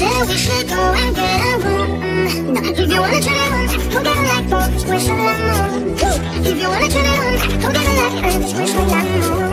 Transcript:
we should go and get a room. No, if you wanna turn it on, go get a light bulb, squish a lot more. If you wanna turn it on, go get a light bulb, squish a lot more.